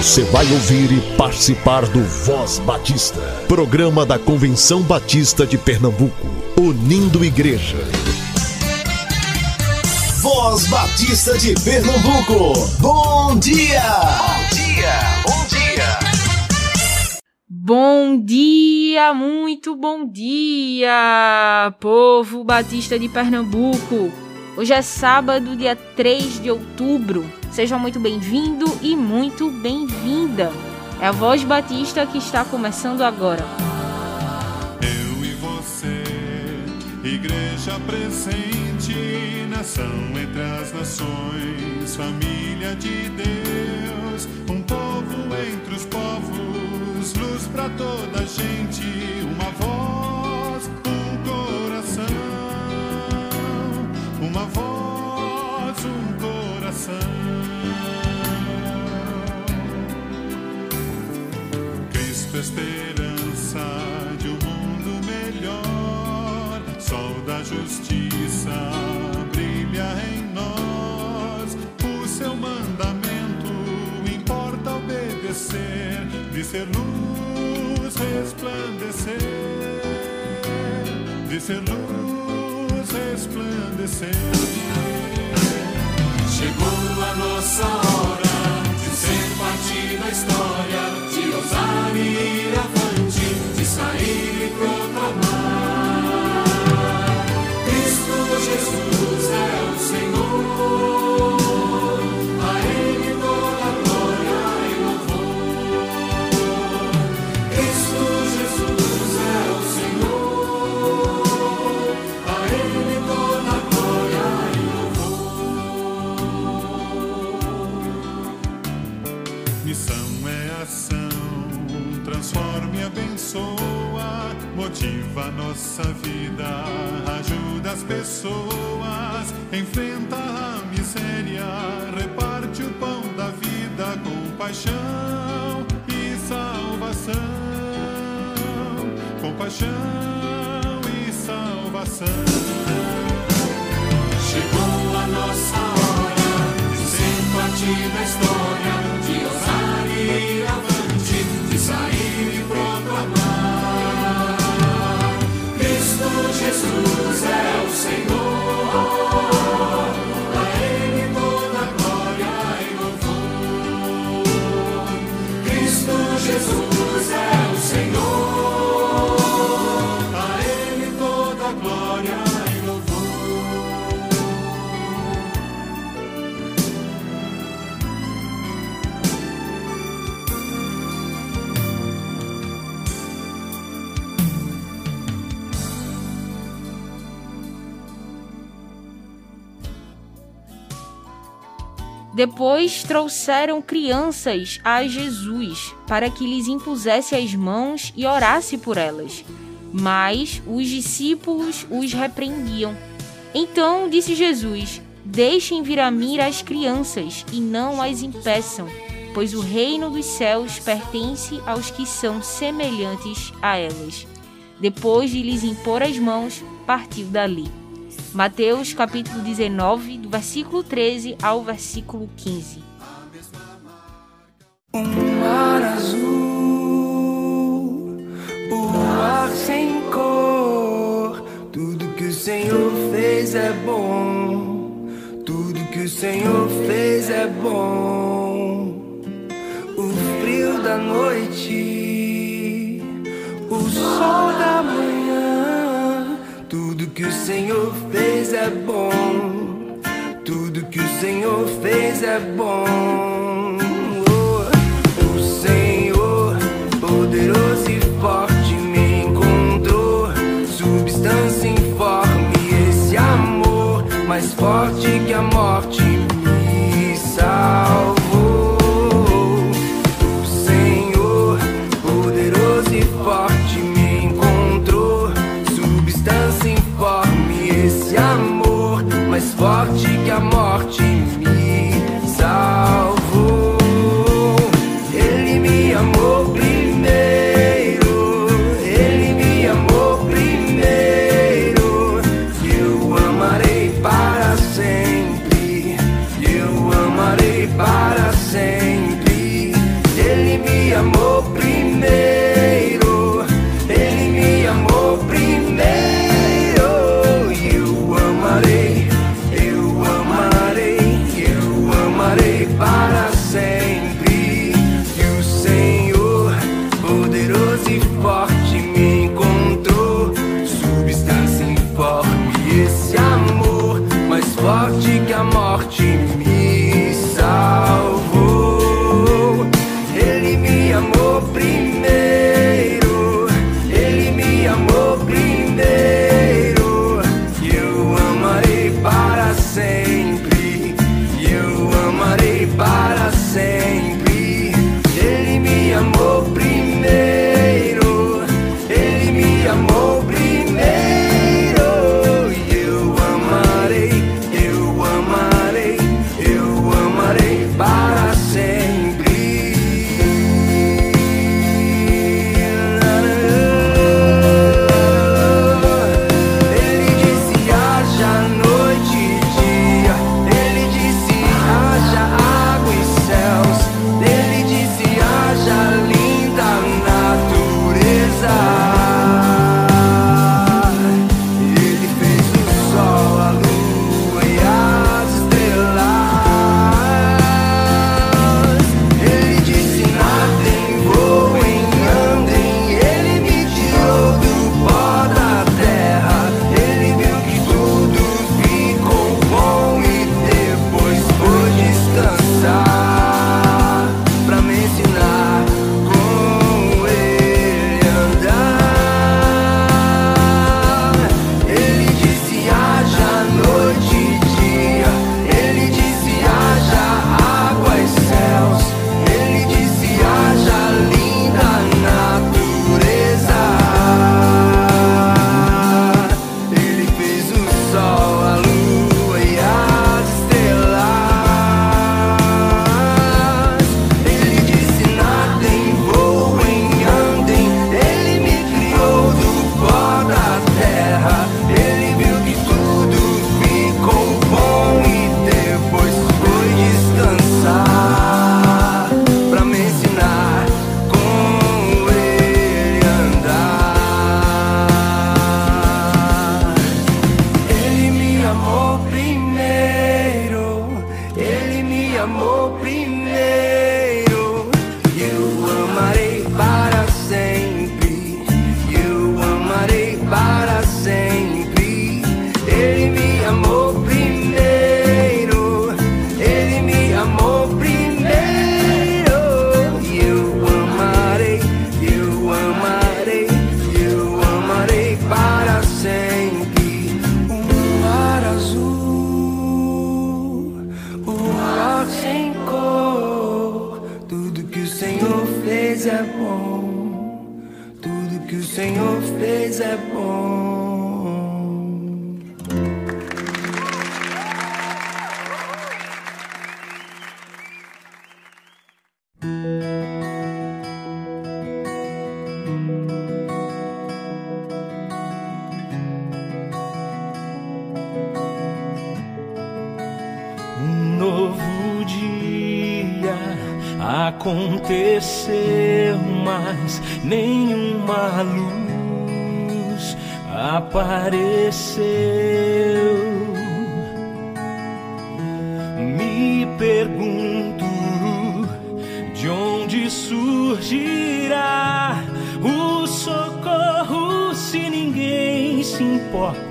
Você vai ouvir e participar do Voz Batista, programa da Convenção Batista de Pernambuco, unindo igreja. Voz Batista de Pernambuco, bom dia! Bom dia, bom dia! Bom dia, muito bom dia, povo batista de Pernambuco. Hoje é sábado, dia 3 de outubro. Seja muito bem-vindo e muito bem-vinda. É a Voz Batista que está começando agora. Eu e você, igreja presente, nação entre as nações, família de Deus, um povo entre os povos, luz para toda a gente, uma voz, um coração, uma voz, de ser luz resplandecer, de ser luz resplandecer. Chegou a nossa hora de ser parte da história, de ousar e ir avante, de sair e proclamar. Cristo Jesus é o Senhor, motiva a nossa vida, ajuda as pessoas, enfrenta a miséria, reparte o pão da vida com paixão e salvação, com paixão e salvação. Chegou a nossa hora de ser parte da história, Depois trouxeram crianças a Jesus para que lhes impusesse as mãos e orasse por elas. Mas os discípulos os repreendiam. Então disse Jesus: Deixem vir a mim as crianças e não as impeçam, pois o reino dos céus pertence aos que são semelhantes a elas. Depois de lhes impor as mãos, partiu dali. Mateus capítulo 19, do versículo 13 ao versículo 15. Um mar azul, o ar sem cor. Tudo que o Senhor fez é bom. Que o Senhor fez é bom. Tudo que o Senhor fez é bom. aconteceu, mas nenhuma luz apareceu. Me pergunto de onde surgirá o socorro se ninguém se importa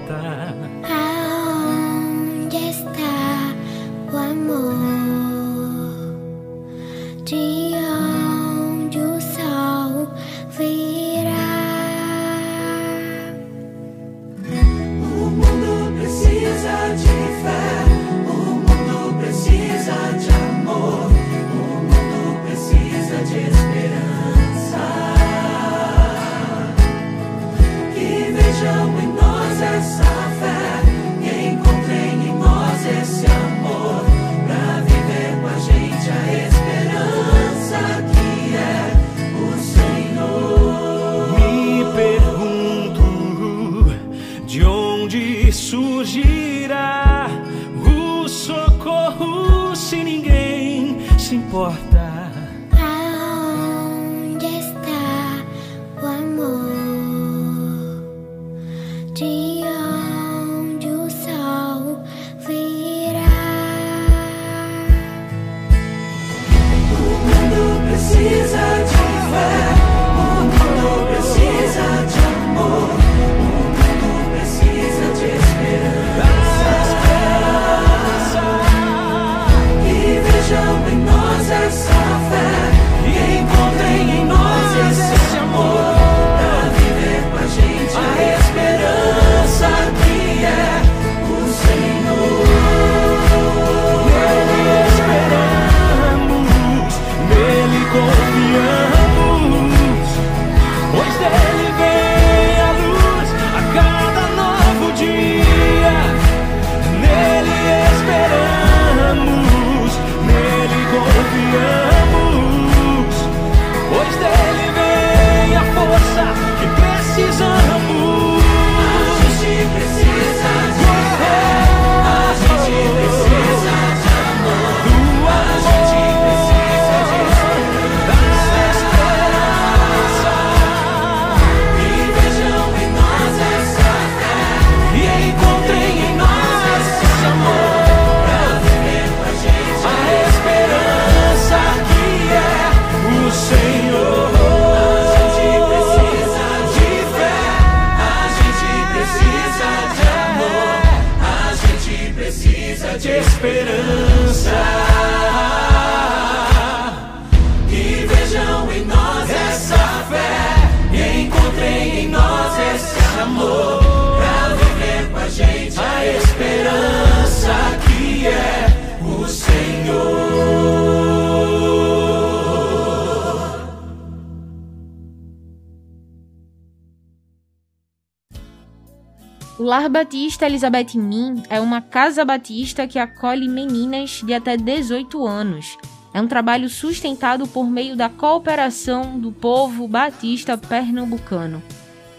Batista Elizabeth Min é uma casa batista que acolhe meninas de até 18 anos. É um trabalho sustentado por meio da cooperação do povo batista pernambucano.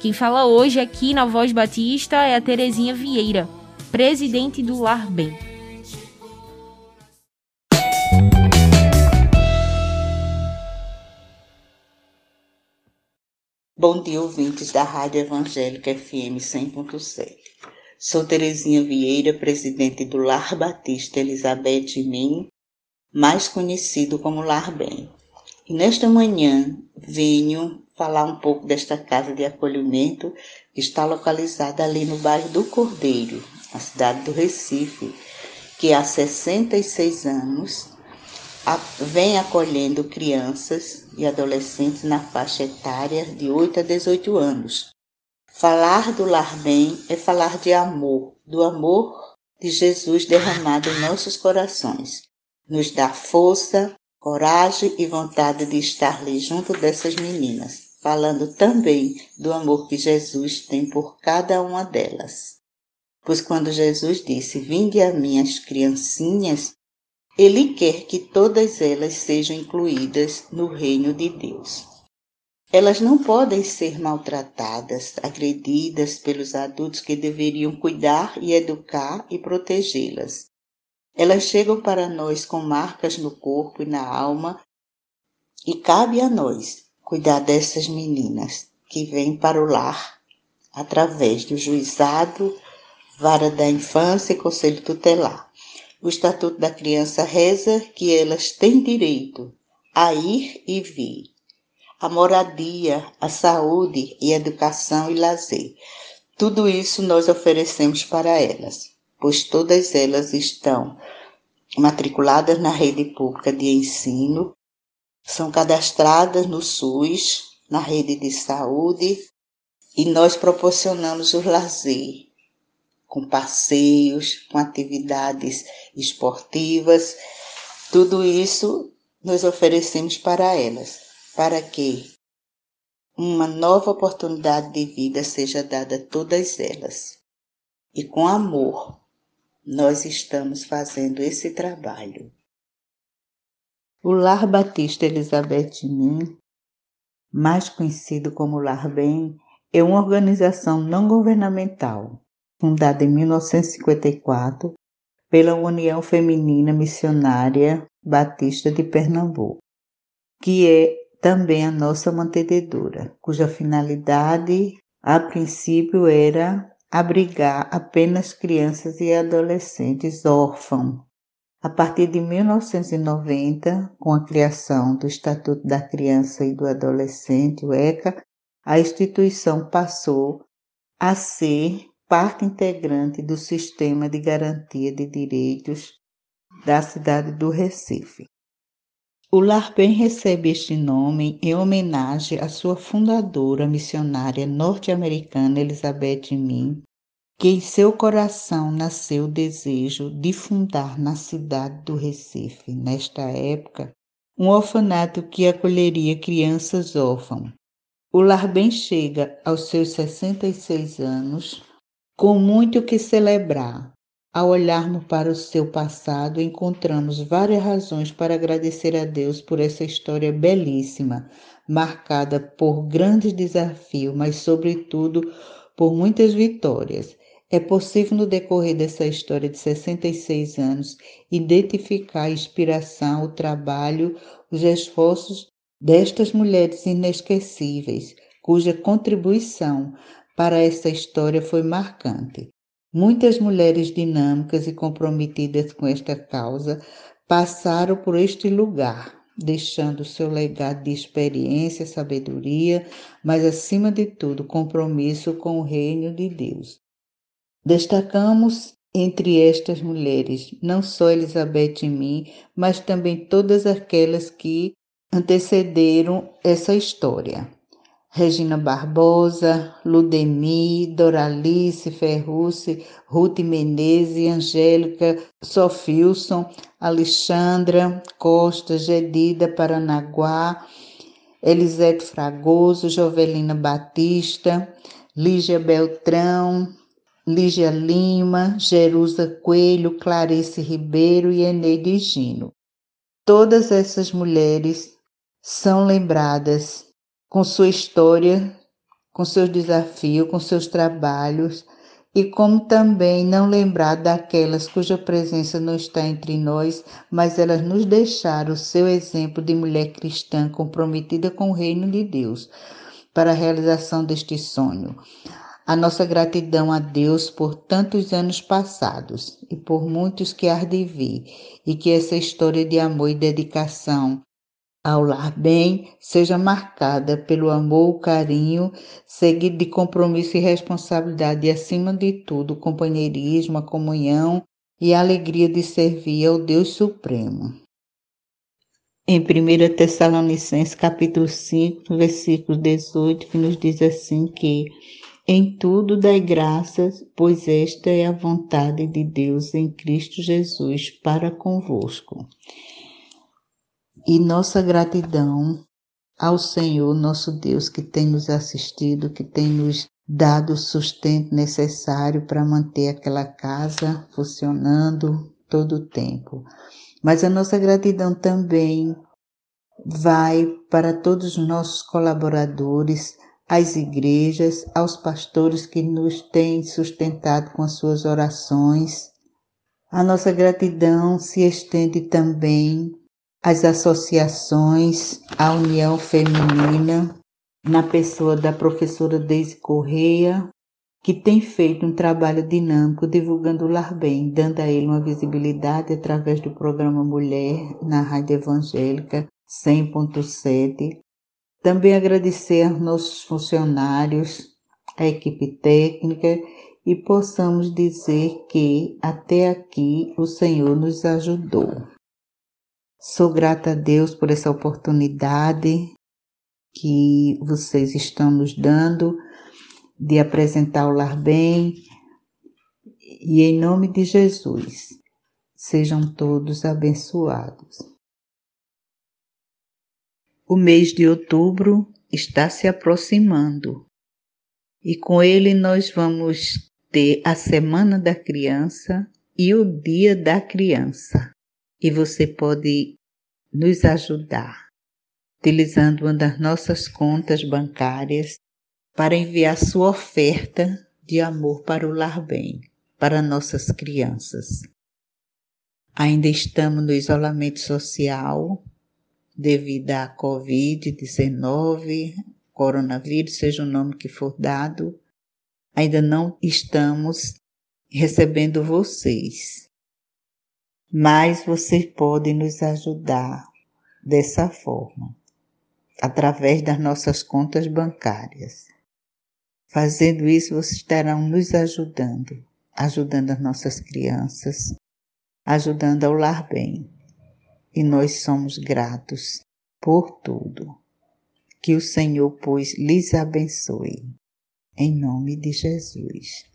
Quem fala hoje aqui na Voz Batista é a Terezinha Vieira, presidente do Lar Bem. Bom dia, ouvintes da Rádio Evangélica FM 100.7. Sou Terezinha Vieira, presidente do Lar Batista Elizabeth Min, mais conhecido como Lar Bem. E nesta manhã venho falar um pouco desta casa de acolhimento que está localizada ali no bairro do Cordeiro, na cidade do Recife, que há 66 anos vem acolhendo crianças e adolescentes na faixa etária de 8 a 18 anos. Falar do lar bem é falar de amor, do amor de Jesus derramado em nossos corações. Nos dá força, coragem e vontade de estar ali junto dessas meninas, falando também do amor que Jesus tem por cada uma delas. Pois quando Jesus disse: Vinde a mim as criancinhas, ele quer que todas elas sejam incluídas no reino de Deus. Elas não podem ser maltratadas, agredidas pelos adultos que deveriam cuidar e educar e protegê-las. Elas chegam para nós com marcas no corpo e na alma, e cabe a nós cuidar dessas meninas que vêm para o lar através do juizado, vara da infância e conselho tutelar. O Estatuto da Criança reza que elas têm direito a ir e vir, a moradia, a saúde e educação e lazer. Tudo isso nós oferecemos para elas, pois todas elas estão matriculadas na rede pública de ensino, são cadastradas no SUS, na rede de saúde, e nós proporcionamos o lazer, com passeios, com atividades esportivas. Tudo isso nós oferecemos para elas, para que uma nova oportunidade de vida seja dada a todas elas. E com amor, nós estamos fazendo esse trabalho. O Lar Batista Elizabeth Min, mais conhecido como Lar Bem, é uma organização não governamental fundada em 1954 pela União Feminina Missionária Batista de Pernambuco, que é também a nossa mantenedora, cuja finalidade, a princípio, era abrigar apenas crianças e adolescentes órfãos. A partir de 1990, com a criação do Estatuto da Criança e do Adolescente, o ECA, a instituição passou a ser parte integrante do sistema de garantia de direitos da cidade do Recife. O Lar Bem recebe este nome em homenagem à sua fundadora missionária norte-americana Elizabeth Min, que em seu coração nasceu o desejo de fundar na cidade do Recife, nesta época, um orfanato que acolheria crianças órfãs. O Lar Bem chega aos seus 66 anos com muito que celebrar, ao olharmos para o seu passado, encontramos várias razões para agradecer a Deus por essa história belíssima, marcada por grandes desafios, mas, sobretudo, por muitas vitórias. É possível, no decorrer dessa história de 66 anos, identificar a inspiração, o trabalho, os esforços destas mulheres inesquecíveis, cuja contribuição para essa história foi marcante. Muitas mulheres dinâmicas e comprometidas com esta causa passaram por este lugar, deixando seu legado de experiência, sabedoria, mas acima de tudo, compromisso com o reino de Deus. Destacamos entre estas mulheres não só Elizabeth e mim, mas também todas aquelas que antecederam essa história. Regina Barbosa, Ludemi, Doralice Ferrucci, Ruth Menezes, Angélica Sofilson, Alexandra Costa, Gedida Paranaguá, Elisete Fragoso, Jovelina Batista, Lígia Beltrão, Lígia Lima, Jerusa Coelho, Clarice Ribeiro e Eneide Gino. Todas essas mulheres são lembradas com sua história, com seus desafios, com seus trabalhos, e como também não lembrar daquelas cuja presença não está entre nós, mas elas nos deixaram o seu exemplo de mulher cristã comprometida com o reino de Deus para a realização deste sonho. A nossa gratidão a Deus por tantos anos passados e por muitos que há de vir, e que essa história de amor e dedicação ao lar bem seja marcada pelo amor, carinho, seguido de compromisso e responsabilidade e, acima de tudo, companheirismo, a comunhão e a alegria de servir ao Deus Supremo. Em 1 Tessalonicenses capítulo 5, versículo 18, que nos diz assim que em tudo dai graças, pois esta é a vontade de Deus em Cristo Jesus para convosco e nossa gratidão ao Senhor, nosso Deus, que tem nos assistido, que tem nos dado o sustento necessário para manter aquela casa funcionando todo o tempo. Mas a nossa gratidão também vai para todos os nossos colaboradores, às igrejas, aos pastores que nos têm sustentado com as suas orações. A nossa gratidão se estende também as associações, a União Feminina, na pessoa da professora Deise Correia, que tem feito um trabalho dinâmico divulgando o Lar Bem, dando a ele uma visibilidade através do programa Mulher na Rádio Evangélica 100.7. Também agradecer aos nossos funcionários, a equipe técnica e possamos dizer que até aqui o Senhor nos ajudou. Sou grata a Deus por essa oportunidade que vocês estão nos dando de apresentar o Lar Bem e em nome de Jesus, sejam todos abençoados. O mês de outubro está se aproximando e com ele nós vamos ter a Semana da Criança e o Dia da Criança e você pode nos ajudar utilizando uma das nossas contas bancárias para enviar sua oferta de amor para o Lar Bem, para nossas crianças. Ainda estamos no isolamento social devido à Covid-19, coronavírus, seja o nome que for dado. Ainda não estamos recebendo vocês mas você pode nos ajudar dessa forma, através das nossas contas bancárias. Fazendo isso, vocês estarão nos ajudando, ajudando as nossas crianças, ajudando ao lar bem. E nós somos gratos por tudo. Que o Senhor, pois, lhes abençoe. Em nome de Jesus.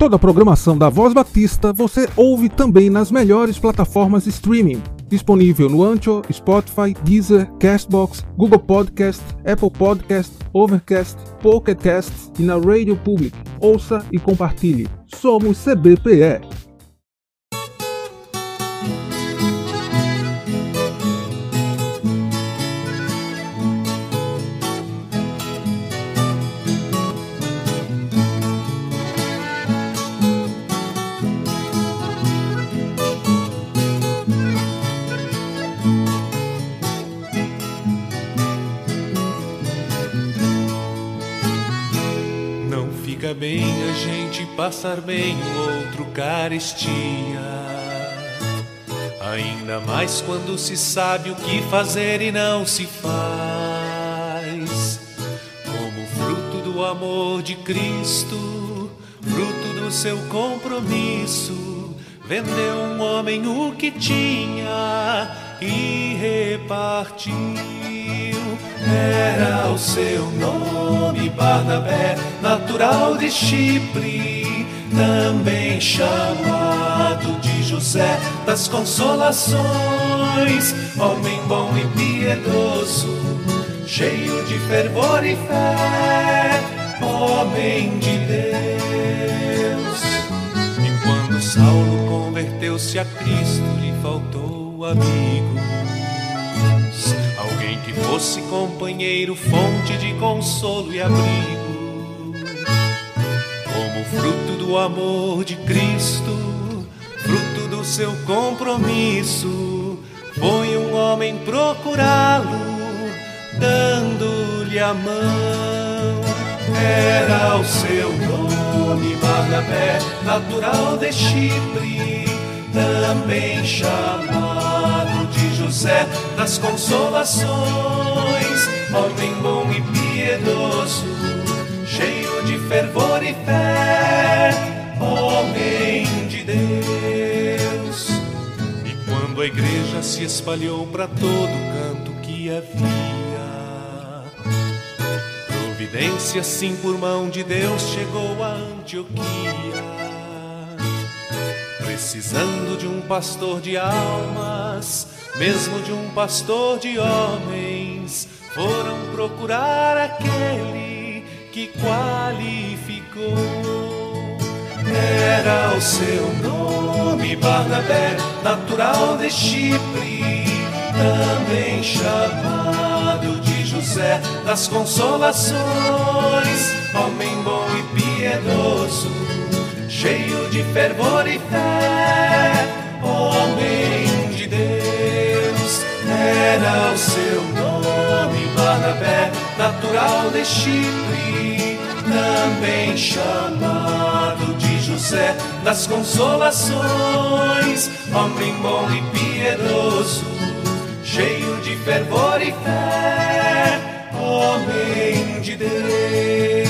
Toda a programação da Voz Batista você ouve também nas melhores plataformas de streaming. Disponível no Ancho, Spotify, Deezer, Castbox, Google Podcast, Apple Podcast, Overcast, Pocket Cast e na Radio Public. Ouça e compartilhe. Somos CBPE. O outro carestia. Ainda mais quando se sabe o que fazer e não se faz. Como fruto do amor de Cristo, fruto do seu compromisso, vendeu um homem o que tinha e repartiu. Era o seu nome Barnabé, natural de Chipre, também chamado de José das Consolações, homem bom e piedoso, cheio de fervor e fé. homem de Deus. E quando Saulo converteu-se a Cristo, lhe faltou amigos. Alguém que fosse companheiro, fonte de consolo e abrigo. Como fruto do amor de Cristo, fruto do seu compromisso, foi um homem procurá-lo, dando-lhe a mão. Era o seu nome Barnabé, natural de Chipre, também chamado de José das Consolações, homem bom e piedoso, fé, homem de Deus. E quando a igreja se espalhou para todo canto que havia, providência sim por mão de Deus chegou a Antioquia, precisando de um pastor de almas, mesmo de um pastor de homens, foram procurar aquele que qualificou. Era o seu nome Barnabé, natural de Chipre, também chamado de José das Consolações, homem bom e piedoso, cheio de fervor e fé, homem de Deus. Era o seu nome Barnabé, natural de Chipre, também chamado de José das Consolações, homem bom e piedoso, cheio de fervor e fé, homem de Deus.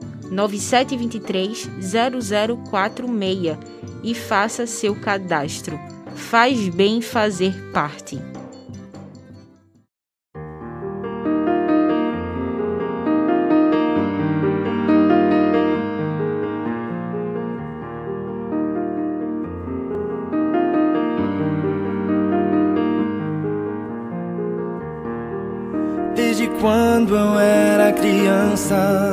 9723 0046 e faça seu cadastro. Faz bem fazer parte. Desde quando eu era criança,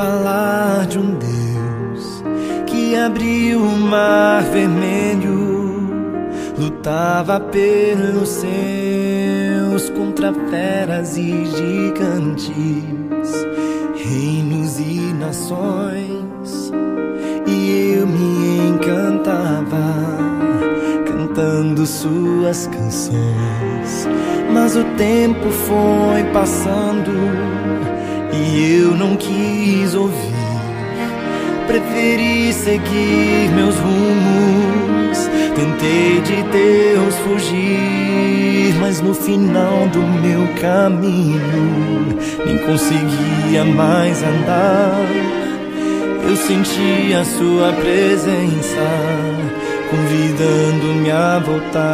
falar de um Deus que abriu o mar vermelho, lutava pelos seus contra feras e gigantes, reinos e nações. E eu me encantava cantando suas canções. Mas o tempo foi passando e eu não quis ouvir. Preferi seguir meus rumos. Tentei de Deus fugir, mas no final do meu caminho nem conseguia mais andar. Eu senti a sua presença convidando-me a voltar.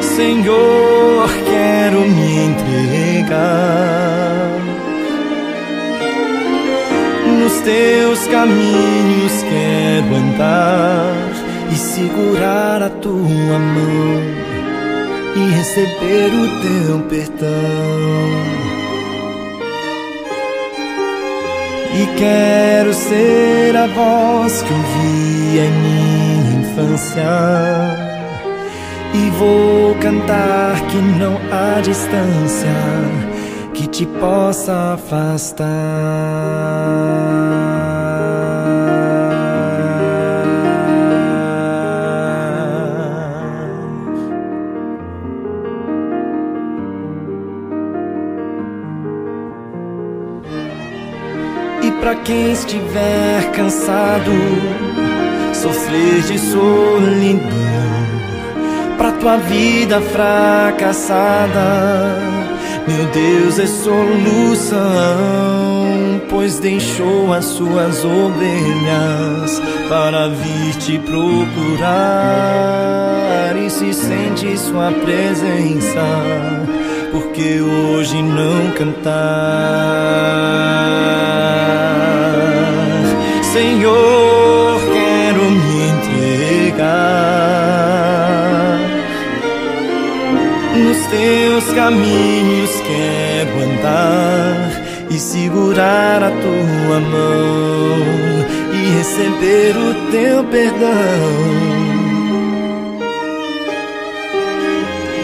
Senhor, entregar nos teus caminhos, quero andar e segurar a tua mão e receber o teu perdão. E quero ser a voz que ouvia em minha infância. E vou cantar que não há distância que te possa afastar. E para quem estiver cansado, sofrer de solidão pra tua vida fracassada, meu Deus é solução, pois deixou as suas ovelhas para vir te procurar e se sente sua presença porque hoje não cantar? Senhor, teus caminhos, quero andar e segurar a tua mão e receber o teu perdão.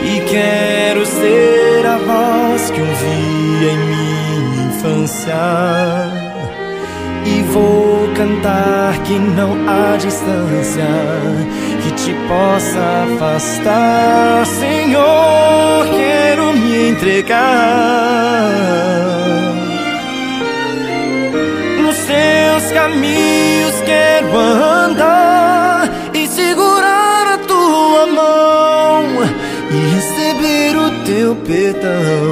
E quero ser a voz que ouvi em minha infância. E vou cantar que não há distância te possa afastar. Senhor, quero me entregar nos seus caminhos, quero andar e segurar a tua mão e receber o teu perdão.